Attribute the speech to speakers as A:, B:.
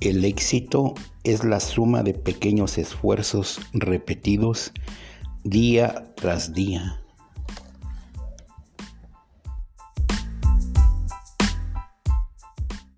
A: El éxito es la suma de pequeños esfuerzos repetidos día tras día.